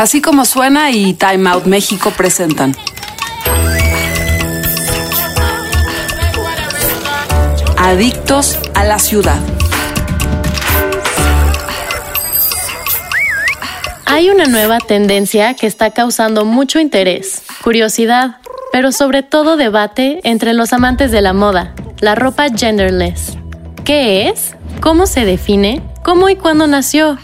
Así como suena y Time Out México presentan. Adictos a la ciudad. Hay una nueva tendencia que está causando mucho interés, curiosidad, pero sobre todo debate entre los amantes de la moda, la ropa genderless. ¿Qué es? ¿Cómo se define? ¿Cómo y cuándo nació?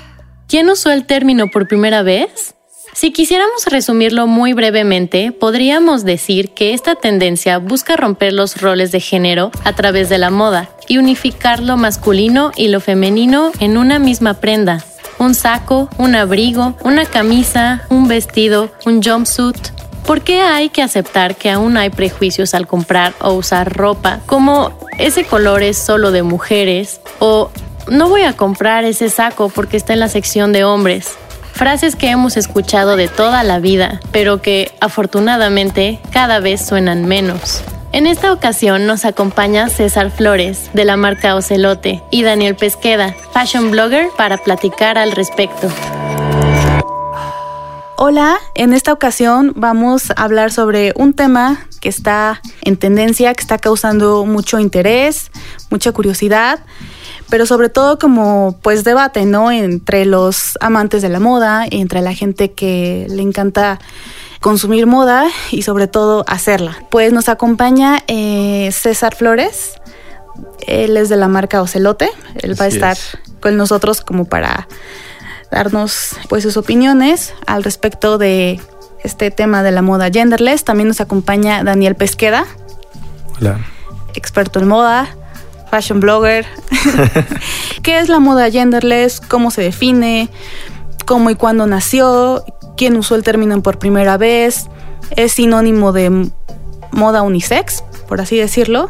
¿Quién usó el término por primera vez? Si quisiéramos resumirlo muy brevemente, podríamos decir que esta tendencia busca romper los roles de género a través de la moda y unificar lo masculino y lo femenino en una misma prenda. Un saco, un abrigo, una camisa, un vestido, un jumpsuit. ¿Por qué hay que aceptar que aún hay prejuicios al comprar o usar ropa como ese color es solo de mujeres o no voy a comprar ese saco porque está en la sección de hombres? Frases que hemos escuchado de toda la vida, pero que afortunadamente cada vez suenan menos. En esta ocasión nos acompaña César Flores, de la marca Ocelote, y Daniel Pesqueda, fashion blogger, para platicar al respecto. Hola, en esta ocasión vamos a hablar sobre un tema que está en tendencia, que está causando mucho interés, mucha curiosidad pero sobre todo como pues debate, ¿no? Entre los amantes de la moda, entre la gente que le encanta consumir moda y sobre todo hacerla. Pues nos acompaña eh, César Flores, él es de la marca Ocelote, él va a estar con nosotros como para darnos pues sus opiniones al respecto de este tema de la moda genderless. También nos acompaña Daniel Pesqueda. Hola. Experto en moda, fashion blogger. ¿Qué es la moda genderless? ¿Cómo se define? ¿Cómo y cuándo nació? ¿Quién usó el término por primera vez? ¿Es sinónimo de moda unisex, por así decirlo?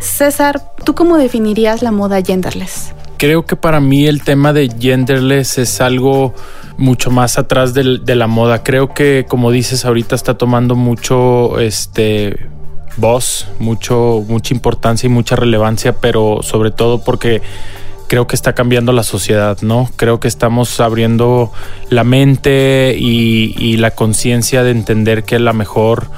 César, ¿tú cómo definirías la moda genderless? Creo que para mí el tema de genderless es algo mucho más atrás de, la moda. Creo que, como dices, ahorita está tomando mucho este voz, mucho, mucha importancia y mucha relevancia, pero sobre todo porque creo que está cambiando la sociedad, ¿no? Creo que estamos abriendo la mente y, la conciencia de entender que la mejor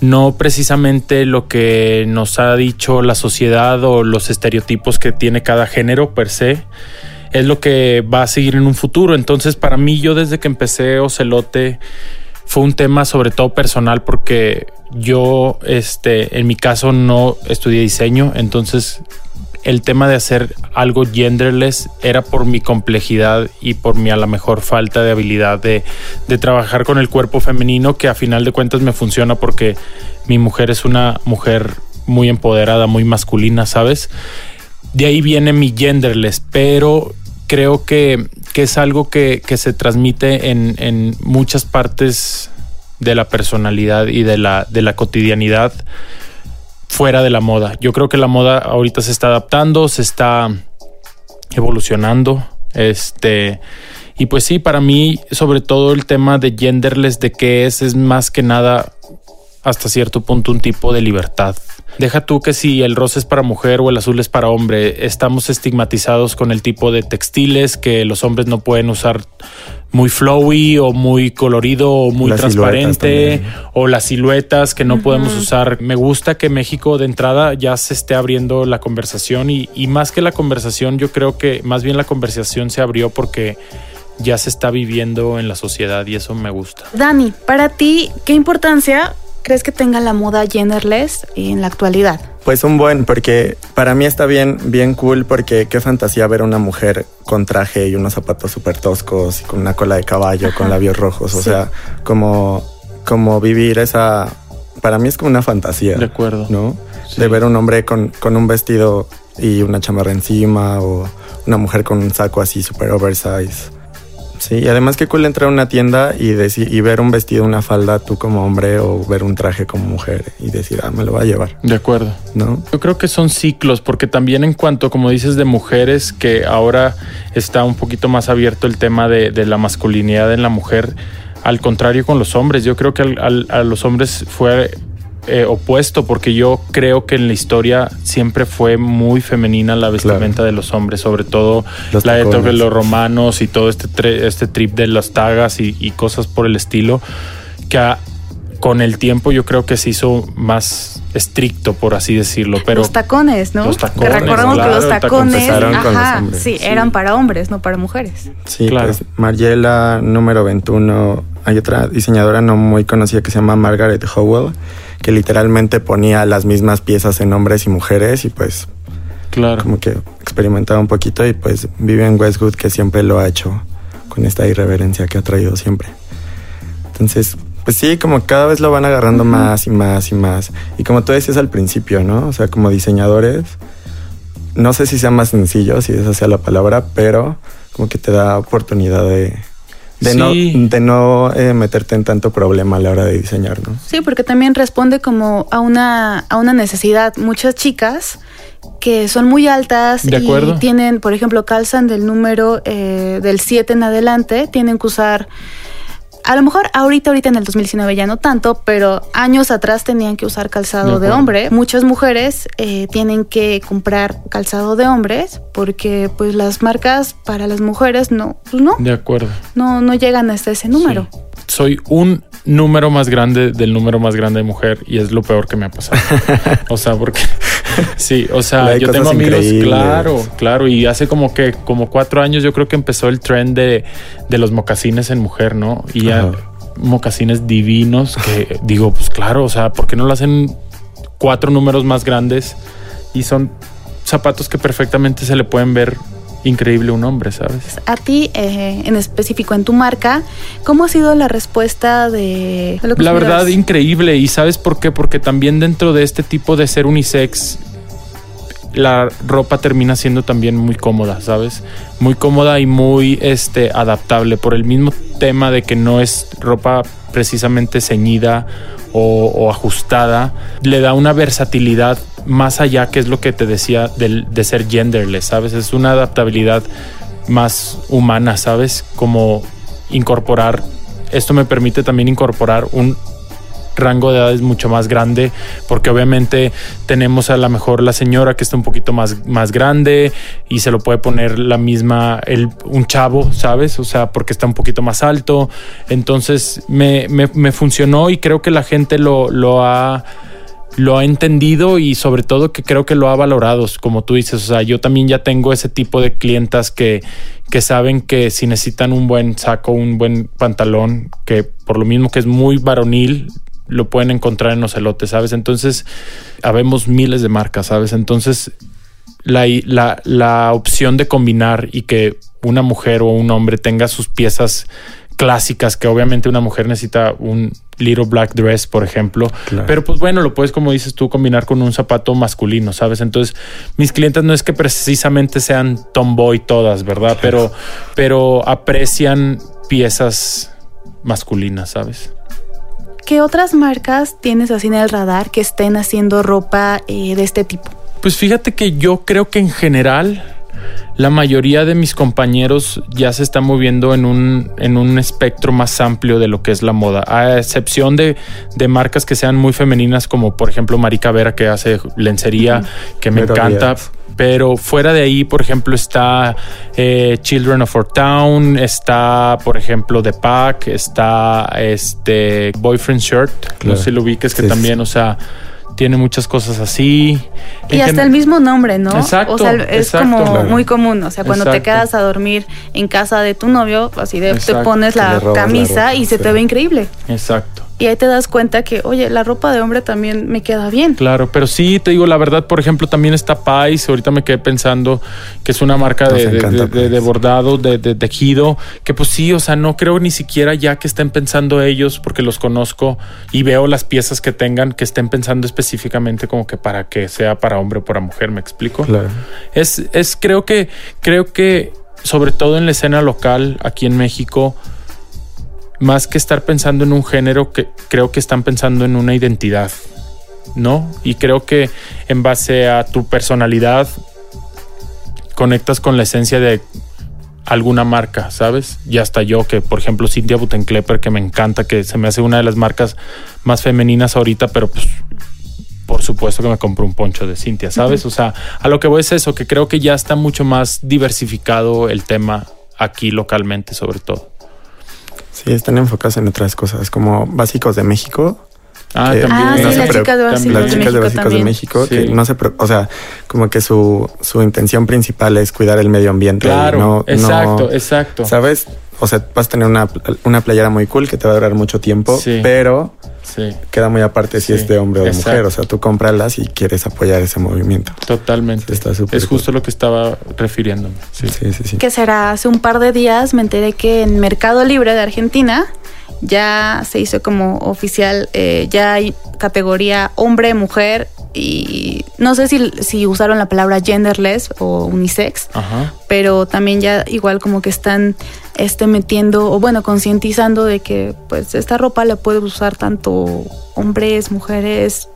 no precisamente lo que nos ha dicho la sociedad o los estereotipos que tiene cada género per se es lo que va a seguir en un futuro. Entonces, para mí, yo desde que empecé Ocelote, fue un tema sobre todo personal porque yo, este, en mi caso no estudié diseño, entonces el tema de hacer algo genderless era por mi complejidad y por mi a la mejor falta de habilidad de, de, trabajar con el cuerpo femenino que a final de cuentas me funciona porque mi mujer es una mujer muy empoderada, muy masculina, ¿sabes? De ahí viene mi genderless, pero creo que, es algo que, se transmite en, muchas partes de la personalidad y de la, de la cotidianidad fuera de la moda. Yo creo que la moda ahorita se está adaptando, se está evolucionando. Este. Y pues sí, para mí, sobre todo el tema de genderless, de qué es, es más que nada hasta cierto punto un tipo de libertad. Deja tú que si el rosa es para mujer o el azul es para hombre, estamos estigmatizados con el tipo de textiles que los hombres no pueden usar muy flowy o muy colorido o muy transparente o las siluetas que no podemos usar. Me gusta que México de entrada ya se esté abriendo la conversación y, y más que la conversación, yo creo que más bien la conversación se abrió porque ya se está viviendo en la sociedad y eso me gusta. Dani, para ti, ¿qué importancia crees que tenga la moda genderless en la actualidad? Pues un buen, porque para mí está bien, bien cool, porque qué fantasía ver a una mujer con traje y unos zapatos súper toscos y con una cola de caballo, con labios rojos. O sea, como, como vivir esa. Para mí es como una fantasía. De acuerdo. ¿No? De ver un hombre con, con un vestido y una chamarra encima o una mujer con un saco así súper oversize. Sí, y además qué cool entrar a una tienda y, decir, y ver un vestido, una falda tú como hombre o ver un traje como mujer y decir, ah, me lo va a llevar. De acuerdo. ¿No? Yo creo que son ciclos, porque también en cuanto, como dices, de mujeres, que ahora está un poquito más abierto el tema de, la masculinidad en la mujer, al contrario con los hombres, yo creo que a los hombres fue eh, opuesto, porque yo creo que en la historia siempre fue muy femenina la vestimenta de los hombres, sobre todo Los la de tacones. todos los romanos y todo este, tre- este trip de las tagas y, y cosas por el estilo, que a- con el tiempo yo creo que se hizo más estricto, por así decirlo. Pero los tacones, ¿no? Los tacones, que recordamos claro, que los tacones, los ajá, Sí. eran para hombres, no para mujeres. Sí, Claro. pues Mariela, número 21. Hay otra diseñadora no muy conocida que se llama Margaret Howell, que literalmente ponía las mismas piezas en hombres y mujeres y pues claro. como que experimentaba un poquito y pues Vivian Westwood que siempre lo ha hecho con esta irreverencia que ha traído siempre. Entonces, pues sí, como cada vez lo van agarrando más y más y más. Y como tú decías al principio, ¿no? O sea, como diseñadores, no sé si sea más sencillo, si esa sea la palabra, pero como que te da oportunidad de, de Sí. no, de no eh, meterte en tanto problema a la hora de diseñar, ¿no? Sí, porque también responde como a una, a una necesidad. Muchas chicas que son muy altas De acuerdo. y tienen, por ejemplo, calzan del número eh, del 7 en adelante, tienen que usar, a lo mejor ahorita, ahorita en el 2019 ya no tanto, pero años atrás tenían que usar calzado De hombre. Muchas mujeres eh, tienen que comprar calzado de hombres porque pues las marcas para las mujeres no, pues no, De acuerdo. no, no llegan hasta ese número. Sí. Soy un número más grande del número más grande de mujer y es lo peor que me ha pasado. o sea, porque sí, o sea, yo tengo amigos, increíbles. claro, claro, y hace como que como cuatro años yo creo que empezó el trend de, de los mocasines en mujer, ¿no? Y ya Ajá. mocasines divinos que digo, pues claro, o sea, ¿por qué no lo hacen cuatro números más grandes y son zapatos que perfectamente se le pueden ver increíble un hombre, ¿sabes? A ti, eh, en específico en tu marca, ¿cómo ha sido la respuesta de, de los La verdad, increíble. ¿Y sabes por qué? Porque también dentro de este tipo de ser unisex, la ropa termina siendo también muy cómoda, ¿sabes? Muy cómoda y muy este, adaptable por el mismo tema de que no es ropa precisamente ceñida o, o ajustada. Le da una versatilidad más allá, que es lo que te decía del- de ser genderless, ¿sabes? Es una adaptabilidad más humana, ¿sabes? Como incorporar, esto me permite también incorporar un rango de edades mucho más grande, porque obviamente tenemos a lo mejor la señora que está un poquito más, más grande y se lo puede poner la misma, el, un chavo, ¿sabes? O sea, porque está un poquito más alto. Entonces me, me- me funcionó y creo que la gente lo, lo ha lo ha entendido y sobre todo que creo que lo ha valorado, como tú dices. O sea, yo también ya tengo ese tipo de clientas que, que saben que si necesitan un buen saco, un buen pantalón, que por lo mismo que es muy varonil, lo pueden encontrar en Ocelote, ¿sabes? Entonces, habemos miles de marcas, ¿sabes? Entonces, la, la, la opción de combinar y que una mujer o un hombre tenga sus piezas clásicas, que obviamente una mujer necesita un little black dress, por ejemplo, Claro. pero pues bueno, lo puedes, como dices tú, combinar con un zapato masculino, ¿sabes? Entonces, mis clientes no es que precisamente sean tomboy todas, ¿verdad? Pero, pero aprecian piezas masculinas, ¿sabes? ¿Qué otras marcas tienes así en el radar que estén haciendo ropa eh, de este tipo? Pues fíjate que yo creo que en general la mayoría de mis compañeros ya se están moviendo en un, en un espectro más amplio de lo que es la moda, a excepción de, de marcas que sean muy femeninas como por ejemplo Marica Vera que hace lencería, que me encanta. Pero fuera de ahí, por ejemplo, está eh, Children of Our Town, está, por ejemplo, The Pack, está este Boyfriend Shirt, no Claro. sé si lo ubiques, que Sí, sí. también, o sea, tiene muchas cosas así. Y En hasta el mismo nombre, ¿no? Exacto, O sea, es exacto. como Claro. muy común. O sea, cuando te quedas a dormir en casa de tu novio, así de, te pones la camisa ropa, y se sí. te ve increíble. Exacto. Y ahí te das cuenta que, oye, la ropa de hombre también me queda bien. Claro, pero sí, te digo la verdad, por ejemplo, también está Pais, ahorita me quedé pensando que es una marca de, de- encanta de- de- de Pais. bordado, de, de tejido, que pues sí, o sea, no creo ni siquiera ya que estén pensando ellos, porque los conozco y veo las piezas que tengan, que estén pensando específicamente como que para que sea para hombre o para mujer, ¿me explico? Claro. Es, es creo que, creo que, sobre todo en la escena local aquí en México, más que estar pensando en un género, que creo que están pensando en una identidad, ¿no? Y creo que en base a tu personalidad conectas con la esencia de alguna marca, ¿sabes? Y hasta yo, que por ejemplo Cynthia Butenklepper, que me encanta, que se me hace una de las marcas más femeninas ahorita, pero pues por supuesto que me compro un poncho de Cintia, ¿sabes? O sea, a lo que voy es eso, que creo que ya está mucho más diversificado el tema aquí localmente, sobre todo. Sí, están enfocados en otras cosas, como básicos de México. Ah, también. Ah, sí, las chicas de básicos, las chicas de, básicos de México, que no se, o sea, como que su, su intención principal es cuidar el medio ambiente. Claro, no, exacto, exacto. ¿Sabes? O sea, vas a tener una, una playera muy cool que te va a durar mucho tiempo, pero queda muy aparte si es de hombre o de mujer. O sea, tú cómpralas y quieres apoyar ese movimiento. Totalmente. Está es justo lo que estaba refiriéndome. Sí. sí, sí, Que será hace un par de días me enteré que en Mercado Libre de Argentina ya se hizo como oficial, eh, ya hay categoría hombre, mujer y no sé si, si usaron la palabra genderless o unisex, pero también ya igual como que están este, metiendo o bueno, concientizando de que pues esta ropa la puede usar tanto hombres, mujeres,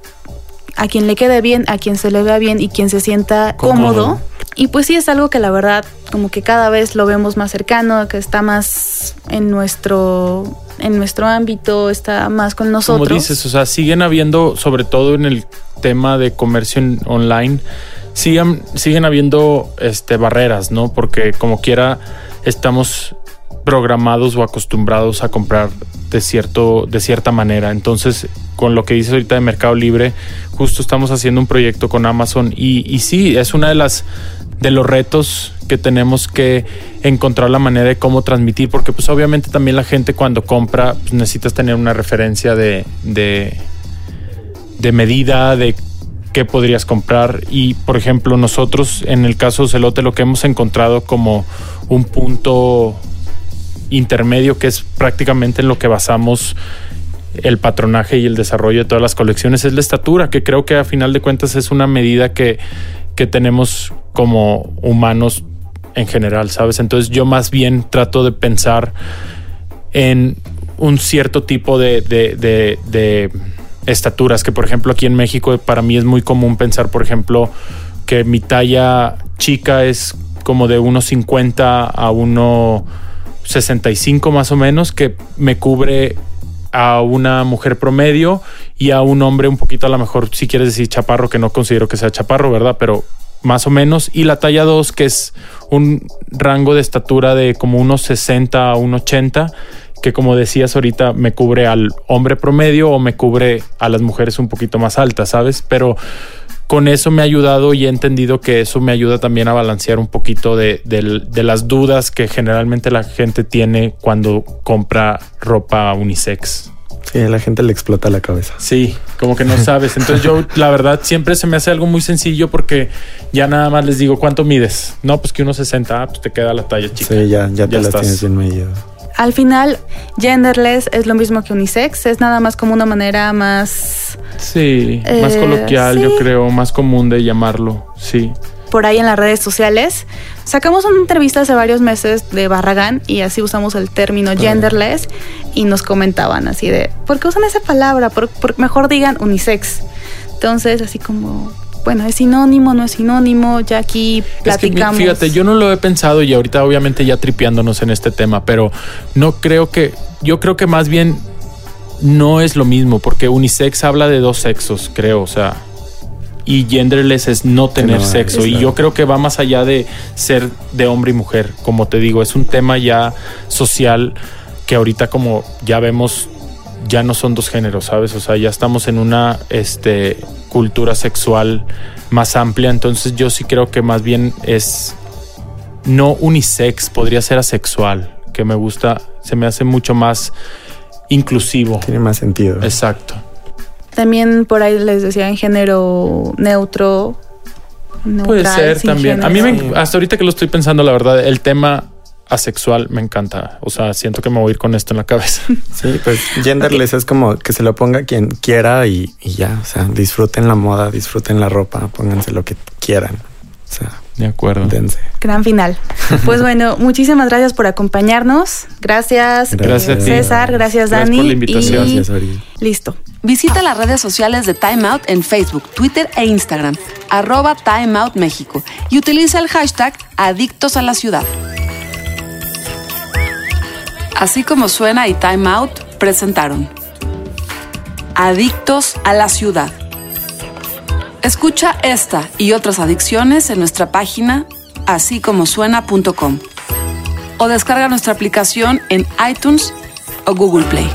a quien le quede bien, a quien se le vea bien y quien se sienta cómodo. Y pues sí es algo que la verdad como que cada vez lo vemos más cercano, que está más en nuestro en nuestro ámbito, está más con nosotros. Como dices, o sea, siguen habiendo, sobre todo en el tema de comercio online, siguen, siguen habiendo este, barreras, ¿no? Porque como quiera estamos programados o acostumbrados a comprar de cierto de cierta manera. Entonces, con lo que dices ahorita de Mercado Libre, justo estamos haciendo un proyecto con Amazon y, y sí, es una de las de los retos que tenemos que encontrar la manera de cómo transmitir, porque pues obviamente también la gente cuando compra pues, necesitas tener una referencia de, de, de medida, de qué podrías comprar. Y por ejemplo nosotros en el caso de Celote lo que hemos encontrado como un punto intermedio que es prácticamente en lo que basamos el patronaje y el desarrollo de todas las colecciones es la estatura, que creo que a final de cuentas es una medida que, que tenemos como humanos en general, ¿sabes? Entonces yo más bien trato de pensar en un cierto tipo de, de, estaturas, que por ejemplo aquí en México para mí es muy común pensar, por ejemplo, que mi talla chica es como de 1,50 a 1,65 más o menos, que me cubre a una mujer promedio y a un hombre un poquito a lo mejor, si quieres decir chaparro, que no considero que sea chaparro, ¿verdad? Pero más o menos, y la talla 2, que es un rango de estatura de como unos 60 a 1,80, que como decías ahorita, me cubre al hombre promedio o me cubre a las mujeres un poquito más altas, ¿sabes? Pero con eso me ha ayudado y he entendido que eso me ayuda también a balancear un poquito de, de, las dudas que generalmente la gente tiene cuando compra ropa unisex. Sí, a la gente le explota la cabeza. Sí, como que no sabes. Entonces yo, la verdad, siempre se me hace algo muy sencillo porque ya nada más les digo, ¿cuánto mides? No, pues que unos 60, ah, pues te queda la talla chica. Sí, ya, ya, te la tienes bien medido. Al final, genderless es lo mismo que unisex, es nada más como una manera más... Sí, más eh, coloquial, yo creo, más común de llamarlo, sí por ahí en las redes sociales. Sacamos una entrevista hace varios meses de Barragán y así usamos el término genderless y nos comentaban así de, ¿por qué usan esa palabra? Por, mejor digan unisex. Entonces, así como, bueno, es sinónimo, no es sinónimo, ya aquí platicamos. fíjate, yo no lo he pensado y ahorita obviamente ya tripeándonos en este tema, pero no creo que, yo creo que más bien no es lo mismo, porque unisex habla de dos sexos, creo, o sea, y genderless es no tener sexo. Y yo creo que va más allá de ser de hombre y mujer. Como te digo, es un tema ya social que ahorita como ya vemos ya no son dos géneros, ¿sabes? O sea, ya estamos en una este, cultura sexual más amplia, entonces yo sí creo que más bien es no unisex, podría ser asexual, que me gusta, se me hace mucho más inclusivo. Tiene más sentido. Exacto. También por ahí les decía en género neutro. Puede ser también. A mí me, hasta ahorita que lo estoy pensando, la verdad, el tema asexual me encanta. O sea, siento que me voy a ir con esto en la cabeza. Sí, pues genderless es como que se lo ponga quien quiera y, ya. O sea, disfruten la moda, disfruten la ropa, pónganse lo que quieran. O sea, de acuerdo. Dense. Gran final. Pues bueno, muchísimas gracias por acompañarnos. Gracias, gracias César, gracias, Dani. Gracias por la invitación. Y... Listo. Visita las redes sociales de Time Out en Facebook, Twitter e Instagram, arroba Time Out México, y utiliza el hashtag Adictos a la Ciudad. Así como suena y Time Out presentaron Adictos a la ciudad. Escucha esta y otras adicciones en nuestra página así como suena.com o descarga nuestra aplicación en iTunes o Google Play.